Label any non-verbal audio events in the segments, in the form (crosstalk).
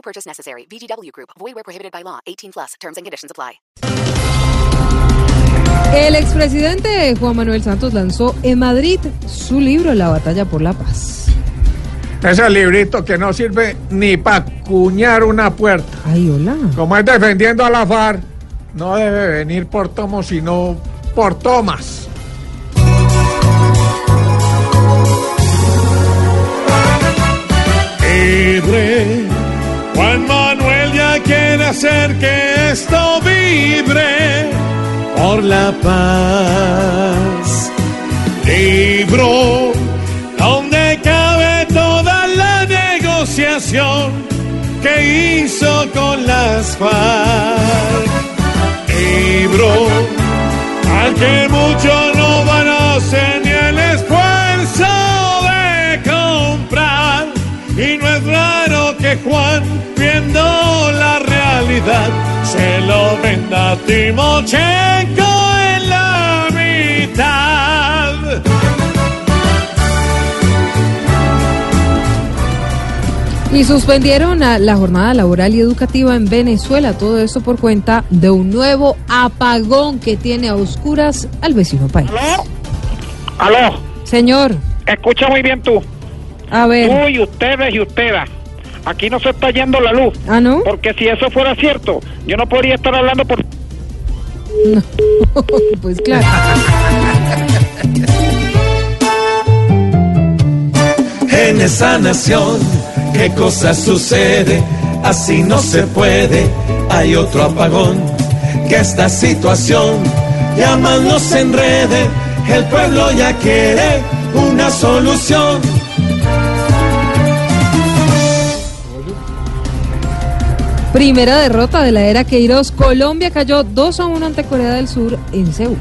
No purchase necessary. VGW Group. Void where prohibited by law. 18 plus. Terms and conditions apply. El expresidente Juan Manuel Santos lanzó en Madrid su libro La batalla por la paz. Ese librito que no sirve ni para cuñar una puerta. Ay, hola. Como es defendiendo a la FARC, no debe venir por tomos, sino por tomas. Libre, Juan Manuel ya quiere hacer que esto vibre por la paz. Libro donde cabe toda la negociación que hizo con las FARC. Libro al que muchos que Juan, viendo la realidad, se lo venda a Timochenko en la mitad. Y suspendieron a la jornada laboral y educativa en Venezuela. Todo esto por cuenta de un nuevo apagón que tiene a oscuras al vecino país. ¿Aló? ¿Aló? Señor, Escucha muy bien tú. a ver. Tú y ustedes y ustedes. Aquí no se está yendo la luz. Ah, ¿no? Porque si eso fuera cierto, yo no podría estar hablando por... (laughs) pues claro. En esa nación, qué cosa sucede, así no se puede, hay otro apagón, que esta situación ya más no se enrede, el pueblo ya quiere una solución. Primera derrota de la era Queiroz. Colombia cayó 2 a 1 ante Corea del Sur en Seúl.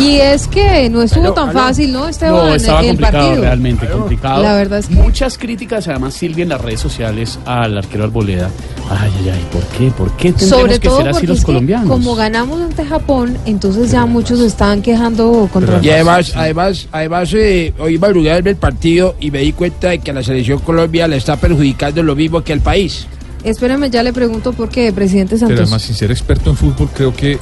Y es que no estuvo tan fácil, ¿no, Esteban? No, estaba el complicado, partido. realmente complicado. La verdad es que- Muchas críticas, además, Silvia, en las redes sociales al arquero Arboleda. Ay, ay, ay, ¿por qué? ¿Por qué tendremos Sobre que todo ser así los colombianos? como ganamos ante Japón, entonces ya muchos están quejando contra Y además, además, además eh, hoy madrugué a ver el partido y me di cuenta de que a la selección Colombia le está perjudicando lo mismo que al país. Espérame, ya le pregunto por qué, presidente Pero Santos. además, sin ser experto en fútbol, creo que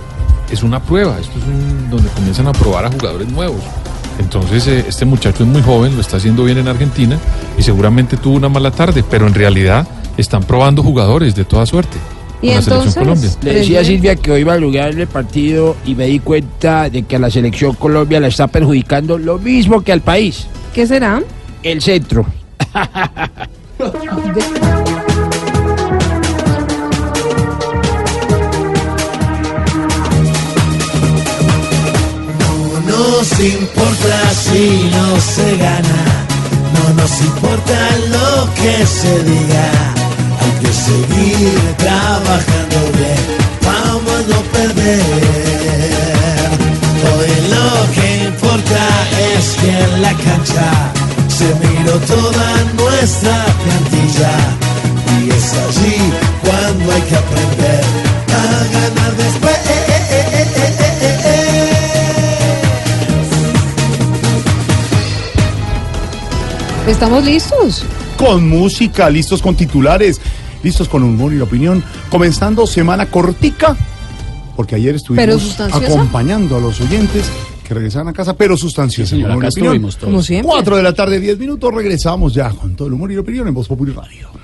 es una prueba. Esto es un, donde comienzan a probar a jugadores nuevos. Entonces, eh, este muchacho es muy joven, lo está haciendo bien en Argentina y seguramente tuvo una mala tarde, pero en realidad están probando jugadores de toda suerte. Y con la selección Colombia. Le decía a Silvia que hoy madrugué a ver el partido y me di cuenta de que a la selección Colombia le está perjudicando lo mismo que al país. ¿qué será? El centro. (laughs) nos importa si no se gana, no nos importa lo que se diga, hay que seguir trabajando bien, vamos a no perder. Hoy lo que importa es que en la cancha se miró toda nuestra plantilla y es allí cuando hay que aprender a ganar después. ¿Estamos listos? con música, listos con titulares, listos con humor y opinión, comenzando semana cortica, porque ayer estuvimos acompañando a los oyentes que regresaban a casa, pero sustanciosa. Sí, señor, humor y acá opinión. estuvimos todos. Como siempre. Cuatro de la tarde, diez minutos, regresamos ya con todo el humor y la opinión en Voz Popular Radio.